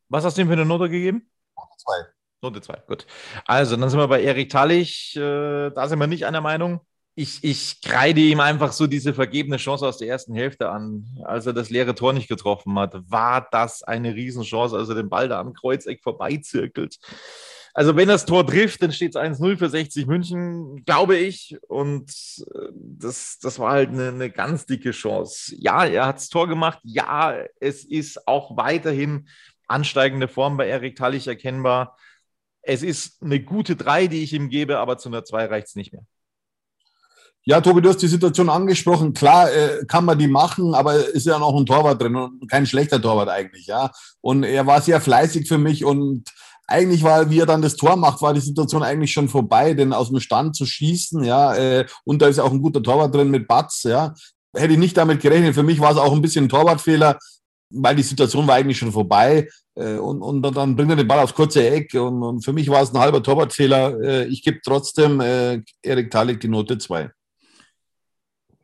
Was hast du ihm für eine Note gegeben? Zwei. Note 2, gut. Also, dann sind wir bei Erik Tallich. Äh, da sind wir nicht einer Meinung. Ich, ich kreide ihm einfach so diese vergebene Chance aus der ersten Hälfte an. Als er das leere Tor nicht getroffen hat, war das eine Riesenchance, als er den Ball da am Kreuzeck vorbeizirkelt. Also, wenn das Tor trifft, dann steht es 1-0 für 60 München, glaube ich. Und äh, das, das war halt eine, eine ganz dicke Chance. Ja, er hat das Tor gemacht. Ja, es ist auch weiterhin ansteigende Form bei Erik Tallich erkennbar es ist eine gute 3, die ich ihm gebe, aber zu einer 2 reicht es nicht mehr. Ja, Tobi, du hast die Situation angesprochen. Klar äh, kann man die machen, aber ist ja noch ein Torwart drin und kein schlechter Torwart eigentlich, ja. Und er war sehr fleißig für mich und eigentlich war, wie er dann das Tor macht, war die Situation eigentlich schon vorbei, denn aus dem Stand zu schießen, ja, äh, und da ist auch ein guter Torwart drin mit Batz, ja. Hätte ich nicht damit gerechnet. Für mich war es auch ein bisschen ein Torwartfehler, weil die Situation war eigentlich schon vorbei. Äh, und, und dann bringt er den Ball aufs kurze Eck. Und, und für mich war es ein halber Torwartfehler. Äh, ich gebe trotzdem äh, Erik Talik die Note 2.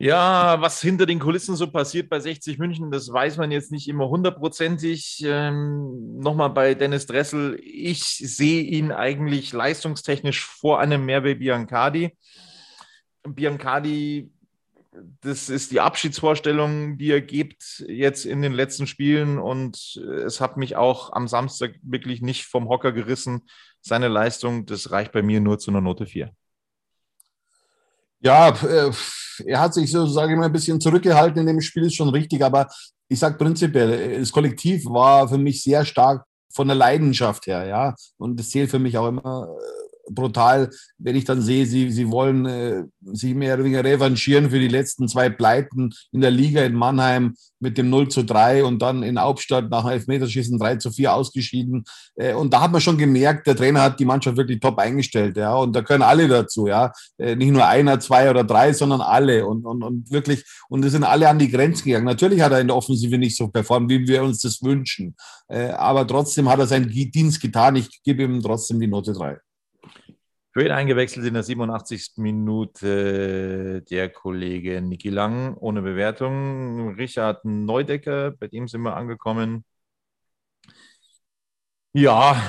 Ja, was hinter den Kulissen so passiert bei 60 München, das weiß man jetzt nicht immer hundertprozentig. Ähm, Nochmal bei Dennis Dressel, ich sehe ihn eigentlich leistungstechnisch vor einem Merve Biancardi. Biancardi, das ist die Abschiedsvorstellung, die er gibt jetzt in den letzten Spielen und es hat mich auch am Samstag wirklich nicht vom Hocker gerissen. Seine Leistung, das reicht bei mir nur zu einer Note 4. Ja, äh, er hat sich so, sage ich mal, ein bisschen zurückgehalten in dem Spiel, ist schon richtig, aber ich sage prinzipiell, das Kollektiv war für mich sehr stark von der Leidenschaft her, ja. Und das zählt für mich auch immer brutal, wenn ich dann sehe, sie, sie wollen äh, sich mehr oder weniger revanchieren für die letzten zwei Pleiten in der Liga in Mannheim mit dem 0 zu 3 und dann in Hauptstadt nach Elfmeterschießen 3 zu 4 ausgeschieden. Äh, und da hat man schon gemerkt, der Trainer hat die Mannschaft wirklich top eingestellt, ja. Und da können alle dazu, ja. Äh, nicht nur einer, zwei oder drei, sondern alle. Und, und, und wirklich, und es sind alle an die Grenzen gegangen. Natürlich hat er in der Offensive nicht so performt, wie wir uns das wünschen. Äh, aber trotzdem hat er seinen Dienst getan. Ich gebe ihm trotzdem die Note 3. Ihn eingewechselt in der 87. Minute der Kollege Niki Lang ohne Bewertung. Richard Neudecker, bei dem sind wir angekommen. Ja,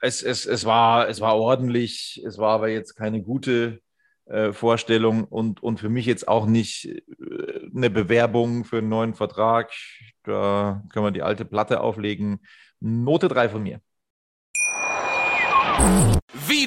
es, es, es, war, es war ordentlich, es war aber jetzt keine gute äh, Vorstellung und, und für mich jetzt auch nicht äh, eine Bewerbung für einen neuen Vertrag. Da können wir die alte Platte auflegen. Note 3 von mir.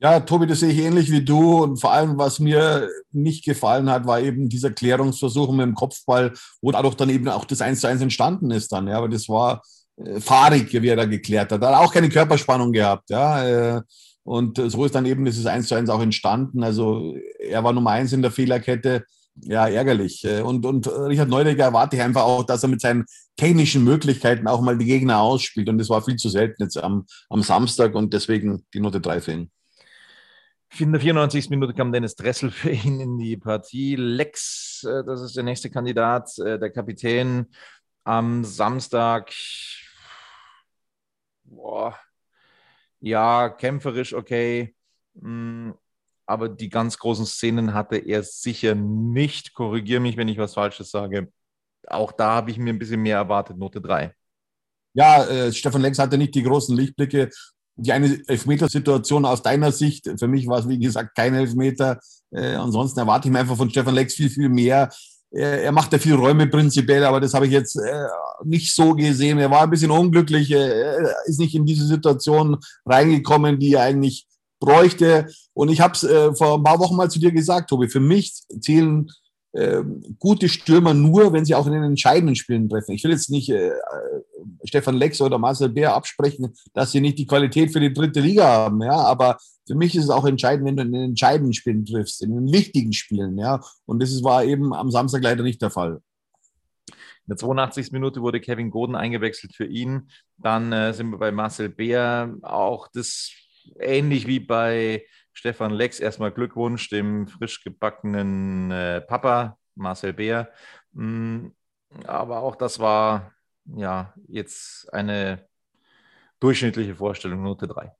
Ja, Tobi, das sehe ich ähnlich wie du. Und vor allem, was mir nicht gefallen hat, war eben dieser Klärungsversuch mit dem Kopfball, wo dadurch dann eben auch das 1 zu 1 entstanden ist dann. Ja, aber das war äh, fahrig, wie er da geklärt hat. Er hat auch keine Körperspannung gehabt. Ja, äh, und so ist dann eben dieses 1 zu 1 auch entstanden. Also er war Nummer eins in der Fehlerkette. Ja, ärgerlich. Äh, und, und Richard Neudecker erwarte ich einfach auch, dass er mit seinen technischen Möglichkeiten auch mal die Gegner ausspielt. Und das war viel zu selten jetzt am, am Samstag und deswegen die Note 3 für ihn. In der 94. Minute kam Dennis Dressel für ihn in die Partie. Lex, äh, das ist der nächste Kandidat, äh, der Kapitän am Samstag. Boah. Ja, kämpferisch okay. Mm, aber die ganz großen Szenen hatte er sicher nicht. Korrigiere mich, wenn ich was Falsches sage. Auch da habe ich mir ein bisschen mehr erwartet, Note 3. Ja, äh, Stefan Lex hatte nicht die großen Lichtblicke die eine Elfmetersituation aus deiner Sicht, für mich war es wie gesagt kein Elfmeter. Äh, ansonsten erwarte ich mir einfach von Stefan Lex viel, viel mehr. Er, er macht ja viel Räume prinzipiell, aber das habe ich jetzt äh, nicht so gesehen. Er war ein bisschen unglücklich, er ist nicht in diese Situation reingekommen, die er eigentlich bräuchte. Und ich habe es äh, vor ein paar Wochen mal zu dir gesagt, Tobi, für mich zählen gute Stürmer nur, wenn sie auch in den entscheidenden Spielen treffen. Ich will jetzt nicht äh, äh, Stefan Lex oder Marcel Bär absprechen, dass sie nicht die Qualität für die dritte Liga haben, ja, aber für mich ist es auch entscheidend, wenn du in den entscheidenden Spielen triffst, in den wichtigen Spielen, ja, und das war eben am Samstag leider nicht der Fall. In der 82. Minute wurde Kevin Goden eingewechselt für ihn. Dann äh, sind wir bei Marcel Bär. Auch das ähnlich wie bei Stefan Lex, erstmal Glückwunsch dem frisch gebackenen äh, Papa Marcel Beer. Mm, aber auch das war ja jetzt eine durchschnittliche Vorstellung, Note 3.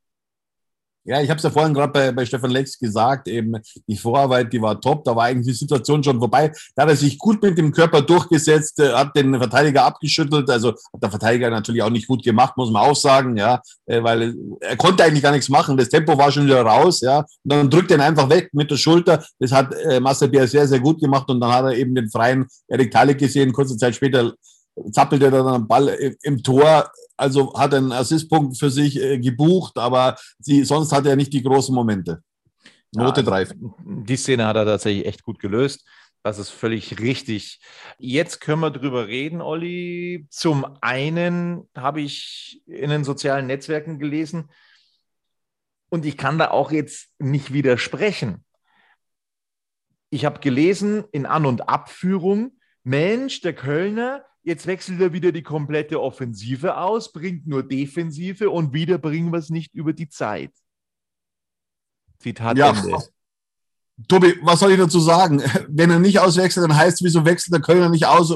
Ja, ich habe es ja vorhin gerade bei, bei Stefan Lex gesagt, eben die Vorarbeit, die war top, da war eigentlich die Situation schon vorbei. Da hat er sich gut mit dem Körper durchgesetzt, äh, hat den Verteidiger abgeschüttelt, also hat der Verteidiger natürlich auch nicht gut gemacht, muss man auch sagen, ja, äh, weil er konnte eigentlich gar nichts machen, das Tempo war schon wieder raus, ja, und dann drückt er ihn einfach weg mit der Schulter, das hat äh, Marcel Bier sehr, sehr gut gemacht und dann hat er eben den freien Erik Talik gesehen, kurze Zeit später zappelte er dann am Ball im Tor, also hat einen Assistpunkt für sich äh, gebucht, aber sie, sonst hat er nicht die großen Momente. Note ja, 3. Also, die Szene hat er tatsächlich echt gut gelöst. Das ist völlig richtig. Jetzt können wir drüber reden, Olli. Zum einen habe ich in den sozialen Netzwerken gelesen und ich kann da auch jetzt nicht widersprechen. Ich habe gelesen in An- und Abführung, Mensch, der Kölner, jetzt wechselt er wieder die komplette Offensive aus, bringt nur Defensive und wieder bringen wir es nicht über die Zeit. Zitat ja, Ende. Tobi, was soll ich dazu sagen? Wenn er nicht auswechselt, dann heißt es, wieso wechselt der Kölner nicht aus, äh,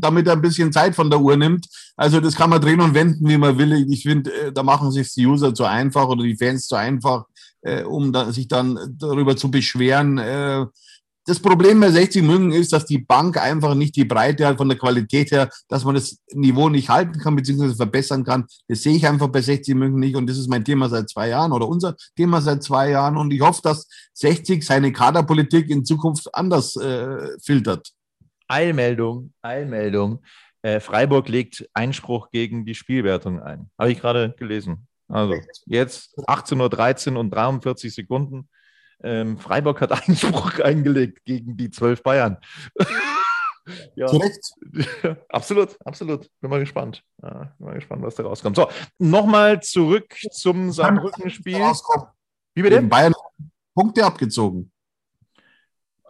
damit er ein bisschen Zeit von der Uhr nimmt? Also das kann man drehen und wenden, wie man will. Ich finde, äh, da machen sich die User zu einfach oder die Fans zu einfach, äh, um sich dann darüber zu beschweren, das Problem bei 60 München ist, dass die Bank einfach nicht die Breite hat von der Qualität her, dass man das Niveau nicht halten kann bzw. verbessern kann. Das sehe ich einfach bei 60 München nicht und das ist mein Thema seit zwei Jahren oder unser Thema seit zwei Jahren und ich hoffe, dass 60 seine Kaderpolitik in Zukunft anders äh, filtert. Eilmeldung, Eilmeldung. Äh, Freiburg legt Einspruch gegen die Spielwertung ein. Habe ich gerade gelesen. Also jetzt 18.13 Uhr und 43 Sekunden. Ähm, Freiburg hat Einspruch eingelegt gegen die zwölf Bayern. ja. Zu Recht. absolut, absolut. Bin mal gespannt. Ja, bin mal gespannt, was da rauskommt. So, nochmal zurück zum Saarbrücken-Spiel. Wie bitte? Bayern Punkte abgezogen.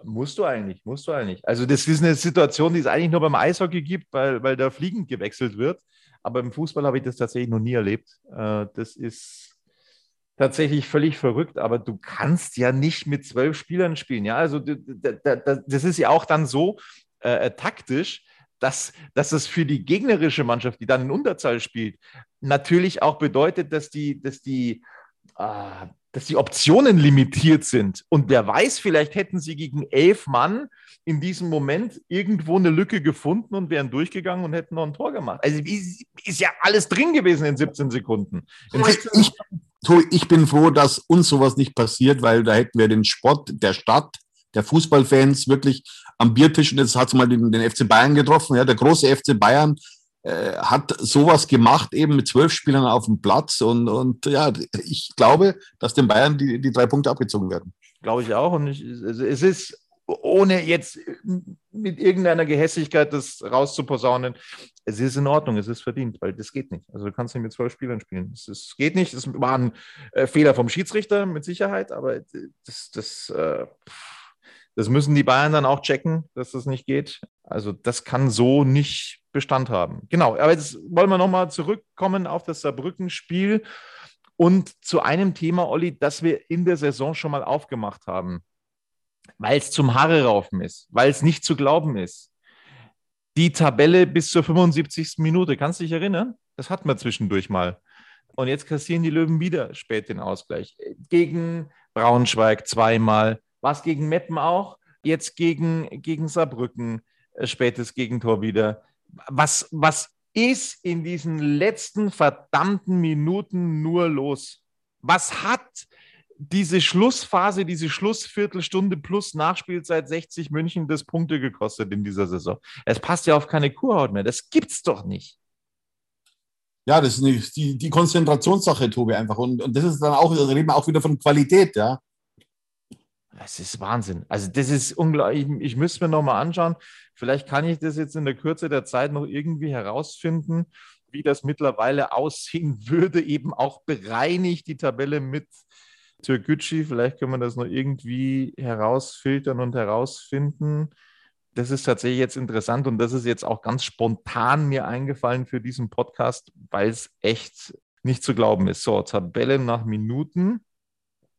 Musst du eigentlich, musst du eigentlich. Also, das ist eine Situation, die es eigentlich nur beim Eishockey gibt, weil, weil da fliegend gewechselt wird. Aber im Fußball habe ich das tatsächlich noch nie erlebt. Äh, das ist tatsächlich völlig verrückt, aber du kannst ja nicht mit zwölf Spielern spielen. Ja, also das ist ja auch dann so äh, äh, taktisch, dass, dass es für die gegnerische Mannschaft, die dann in Unterzahl spielt, natürlich auch bedeutet, dass die, dass die, äh, dass die Optionen limitiert sind. Und wer weiß, vielleicht hätten sie gegen elf Mann in diesem Moment irgendwo eine Lücke gefunden und wären durchgegangen und hätten noch ein Tor gemacht. Also ist, ist ja alles drin gewesen in 17 Sekunden. In 17 ich, ich bin froh, dass uns sowas nicht passiert, weil da hätten wir den Sport der Stadt, der Fußballfans wirklich am Biertisch, und jetzt hat es mal den, den, FC Bayern getroffen, ja, der große FC Bayern äh, hat sowas gemacht, eben mit zwölf Spielern auf dem Platz und, und ja, ich glaube, dass den Bayern die, die drei Punkte abgezogen werden. Glaube ich auch und ich, es ist ohne jetzt mit irgendeiner Gehässigkeit das rauszuposaunen, es ist in Ordnung, es ist verdient, weil das geht nicht. Also du kannst nicht mit zwölf Spielern spielen. Es, ist, geht nicht. Das war ein äh, Fehler vom Schiedsrichter mit Sicherheit, aber das, das, äh, das müssen die Bayern dann auch checken, dass das nicht geht. Also das kann so nicht Bestand haben. Genau, aber jetzt wollen wir nochmal zurückkommen auf das Saarbrücken-Spiel und zu einem Thema, Olli, das wir in der Saison schon mal aufgemacht haben weil es zum Haare raufen ist, weil es nicht zu glauben ist. Die Tabelle bis zur 75. Minute, kannst du dich erinnern? Das hatten wir zwischendurch mal. Und jetzt kassieren die Löwen wieder spät den Ausgleich. Gegen Braunschweig zweimal. Was gegen Meppen auch? Jetzt gegen, gegen Saarbrücken äh, spätes Gegentor wieder. Was, was ist in diesen letzten verdammten Minuten nur los? Was hat diese Schlussphase, diese Schlussviertelstunde plus Nachspielzeit 60 München das Punkte gekostet in dieser Saison. Es passt ja auf keine Kurhaut mehr. Das gibt's doch nicht. Ja, das ist die, die Konzentrationssache, Tobi, einfach. Und, und das ist dann auch, da reden wir auch wieder von Qualität, ja. Das ist Wahnsinn. Also, das ist unglaublich. Ich, ich müsste mir nochmal anschauen. Vielleicht kann ich das jetzt in der Kürze der Zeit noch irgendwie herausfinden, wie das mittlerweile aussehen würde, eben auch bereinigt die Tabelle mit Türkgücü, vielleicht können wir das noch irgendwie herausfiltern und herausfinden. Das ist tatsächlich jetzt interessant und das ist jetzt auch ganz spontan mir eingefallen für diesen Podcast, weil es echt nicht zu glauben ist. So, Tabelle nach Minuten.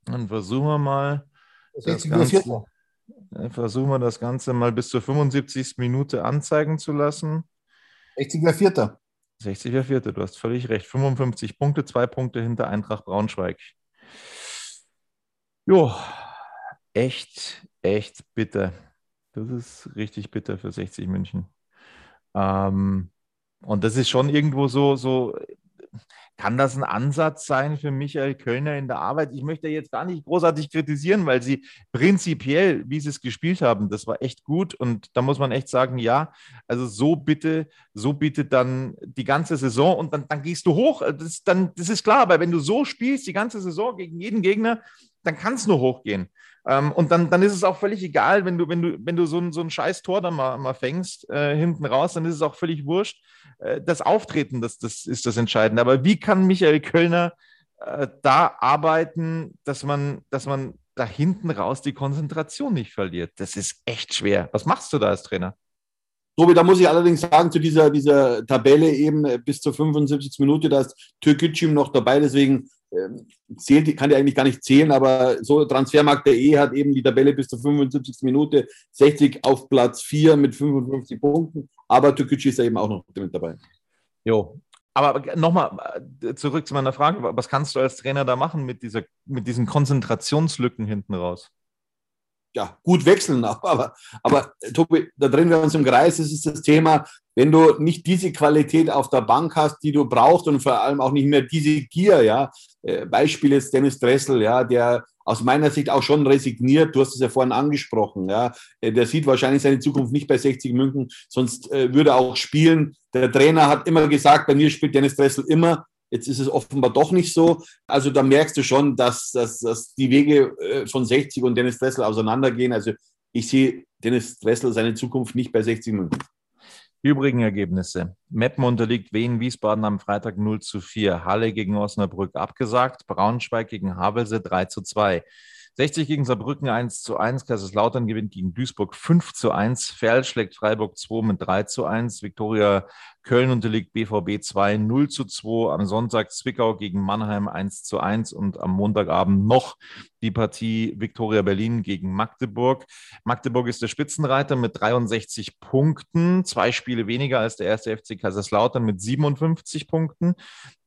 Dann versuchen wir mal das Ganze, versuchen wir das Ganze mal bis zur 75. Minute anzeigen zu lassen. 60er Vierter. 60er Vierter, du hast völlig recht. 55 Punkte, zwei Punkte hinter Eintracht Braunschweig. Jo, echt, echt bitter. Das ist richtig bitter für 60 München. Ähm, und das ist schon irgendwo so, so kann das ein Ansatz sein für Michael Kölner in der Arbeit? Ich möchte jetzt gar nicht großartig kritisieren, weil sie prinzipiell, wie sie es gespielt haben, das war echt gut. Und da muss man echt sagen, ja, also so bitte, so bitte dann die ganze Saison und dann, dann gehst du hoch. Das, dann, das ist klar, aber wenn du so spielst, die ganze Saison gegen jeden Gegner, dann kann es nur hochgehen. Ähm, und dann, dann ist es auch völlig egal, wenn du, wenn du, wenn du so ein, so ein scheiß Tor dann mal, mal fängst, äh, hinten raus, dann ist es auch völlig wurscht. Äh, das Auftreten, das, das ist das Entscheidende. Aber wie kann Michael Kölner äh, da arbeiten, dass man, dass man da hinten raus die Konzentration nicht verliert? Das ist echt schwer. Was machst du da als Trainer? Tobi, da muss ich allerdings sagen, zu dieser, dieser Tabelle eben äh, bis zur 75. Minute, da ist Türkgücüm noch dabei, deswegen ähm, zählt, kann die eigentlich gar nicht zählen, aber so Transfermarkt.de hat eben die Tabelle bis zur 75. Minute 60 auf Platz 4 mit 55 Punkten, aber Türkgücü ist ja eben auch noch mit dabei. Jo, aber nochmal äh, zurück zu meiner Frage, was kannst du als Trainer da machen mit, dieser, mit diesen Konzentrationslücken hinten raus? Ja, gut wechseln. Aber, aber Tobi, da drehen wir uns im Kreis. Das ist das Thema, wenn du nicht diese Qualität auf der Bank hast, die du brauchst und vor allem auch nicht mehr diese Gier, ja. Äh, Beispiel ist Dennis Dressel, ja, der aus meiner Sicht auch schon resigniert. Du hast es ja vorhin angesprochen, ja. Äh, der sieht wahrscheinlich seine Zukunft nicht bei 60 München, sonst äh, würde er auch spielen. Der Trainer hat immer gesagt, bei mir spielt Dennis Dressel immer. Jetzt ist es offenbar doch nicht so. Also da merkst du schon, dass, dass, dass die Wege äh, von 60 und Dennis Dressel auseinandergehen. Also ich sehe Dennis Dressel seine Zukunft nicht bei 60 Minuten. Die übrigen Ergebnisse. Meppen unterliegt Wien Wiesbaden am Freitag 0 zu 4. Halle gegen Osnabrück abgesagt. Braunschweig gegen Havelse 3 zu 2. 60 gegen Saarbrücken 1 zu 1. Kaiserslautern gewinnt gegen Duisburg 5 zu 1. Ferl schlägt Freiburg 2 mit 3 zu 1. Viktoria Köln unterliegt BVB 2 0 zu 2. Am Sonntag Zwickau gegen Mannheim 1 zu 1 und am Montagabend noch die Partie Viktoria Berlin gegen Magdeburg. Magdeburg ist der Spitzenreiter mit 63 Punkten, zwei Spiele weniger als der erste FC Kaiserslautern mit 57 Punkten.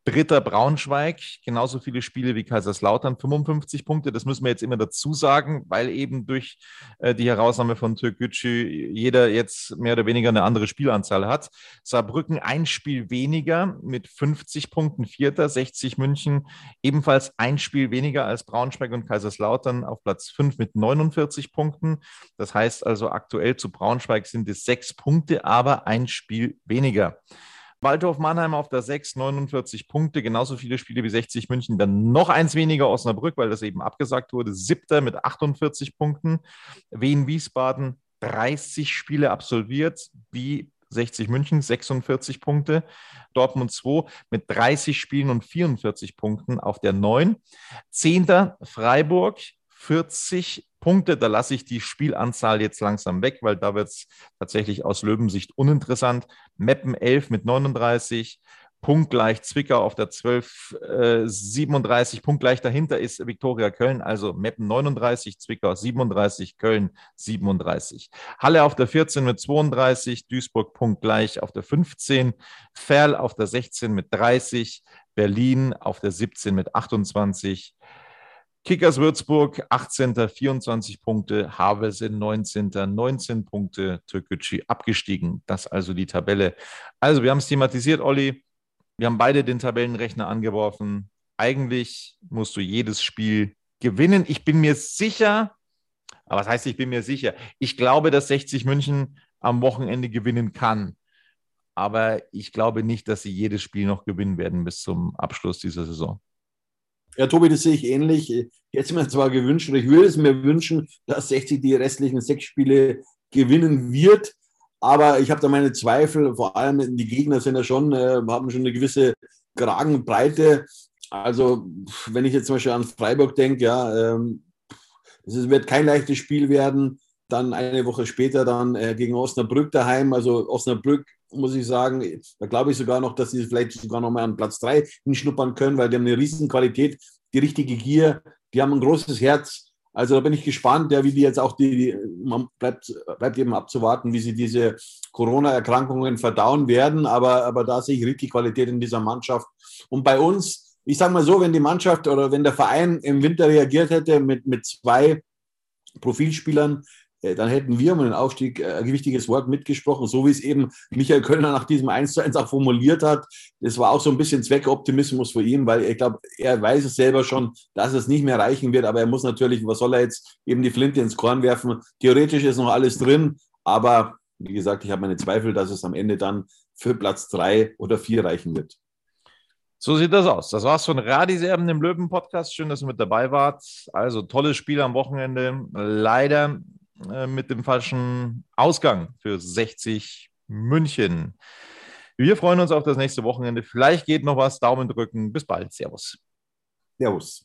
Dritter Braunschweig, genauso viele Spiele wie Kaiserslautern, 55 Punkte. Das müssen wir jetzt immer dazu sagen, weil eben durch äh, die Herausnahme von Türkgücü jeder jetzt mehr oder weniger eine andere Spielanzahl hat. Saarbrücken ein Spiel weniger mit 50 Punkten, Vierter, 60 München, ebenfalls ein Spiel weniger als Braunschweig und Kaiserslautern auf Platz 5 mit 49 Punkten. Das heißt also aktuell zu Braunschweig sind es sechs Punkte, aber ein Spiel weniger. Waldhof Mannheim auf der 6, 49 Punkte, genauso viele Spiele wie 60 München, dann noch eins weniger Osnabrück, weil das eben abgesagt wurde, siebter mit 48 Punkten. Wien Wiesbaden 30 Spiele absolviert, wie 60 München, 46 Punkte. Dortmund 2 mit 30 Spielen und 44 Punkten auf der 9. Zehnter Freiburg 40 Punkte. Da lasse ich die Spielanzahl jetzt langsam weg, weil da wird es tatsächlich aus Löwensicht uninteressant. Meppen 11 mit 39. Punktgleich Zwickau auf der 12, äh, 37. Punktgleich dahinter ist Viktoria Köln, also Meppen 39, Zwickau 37, Köln 37. Halle auf der 14 mit 32, Duisburg punktgleich auf der 15, Ferl auf der 16 mit 30, Berlin auf der 17 mit 28, Kickers Würzburg 18. 24 Punkte, Havelse 19. 19 Punkte, Türkgücü abgestiegen. Das also die Tabelle. Also wir haben es thematisiert, Olli. Wir haben beide den Tabellenrechner angeworfen. Eigentlich musst du jedes Spiel gewinnen. Ich bin mir sicher, aber was heißt, ich bin mir sicher? Ich glaube, dass 60 München am Wochenende gewinnen kann. Aber ich glaube nicht, dass sie jedes Spiel noch gewinnen werden bis zum Abschluss dieser Saison. Ja, Tobi, das sehe ich ähnlich. Ich hätte mir zwar gewünscht, oder ich würde es mir wünschen, dass 60 die restlichen sechs Spiele gewinnen wird. Aber ich habe da meine Zweifel, vor allem die Gegner sind ja schon, äh, haben schon eine gewisse Kragenbreite. Also, wenn ich jetzt zum Beispiel an Freiburg denke, ja, ähm, es wird kein leichtes Spiel werden. Dann eine Woche später dann äh, gegen Osnabrück daheim. Also Osnabrück muss ich sagen, da glaube ich sogar noch, dass sie vielleicht sogar noch mal an Platz 3 hinschnuppern können, weil die haben eine riesen Qualität, die richtige Gier, die haben ein großes Herz. Also da bin ich gespannt, ja, wie die jetzt auch die, die man bleibt, bleibt eben abzuwarten, wie sie diese Corona-Erkrankungen verdauen werden, aber, aber da sehe ich richtig Qualität in dieser Mannschaft. Und bei uns, ich sage mal so, wenn die Mannschaft oder wenn der Verein im Winter reagiert hätte mit, mit zwei Profilspielern, dann hätten wir um den Aufstieg äh, ein wichtiges Wort mitgesprochen, so wie es eben Michael Kölner nach diesem 1 zu 1 auch formuliert hat. Das war auch so ein bisschen Zweckoptimismus für ihn, weil ich glaube, er weiß es selber schon, dass es nicht mehr reichen wird, aber er muss natürlich, was soll er jetzt eben die Flinte ins Korn werfen? Theoretisch ist noch alles drin, aber wie gesagt, ich habe meine Zweifel, dass es am Ende dann für Platz drei oder vier reichen wird. So sieht das aus. Das war's von Radis Erben im Löwen-Podcast. Schön, dass ihr mit dabei wart. Also tolles Spiel am Wochenende. Leider äh, mit dem falschen Ausgang für 60 München. Wir freuen uns auf das nächste Wochenende. Vielleicht geht noch was. Daumen drücken. Bis bald. Servus. Servus.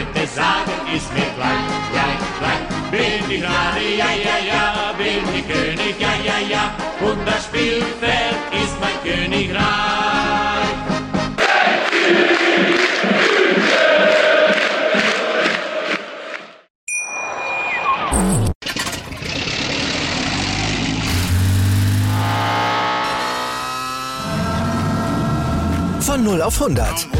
Leute sagen, ist mir gleich, gleich, gleich. Bin ich Radi, ja, ja, ja, bin ich König, ja, ja, ja, und das Spielfeld ist mein Königreich. Von 0 auf 100.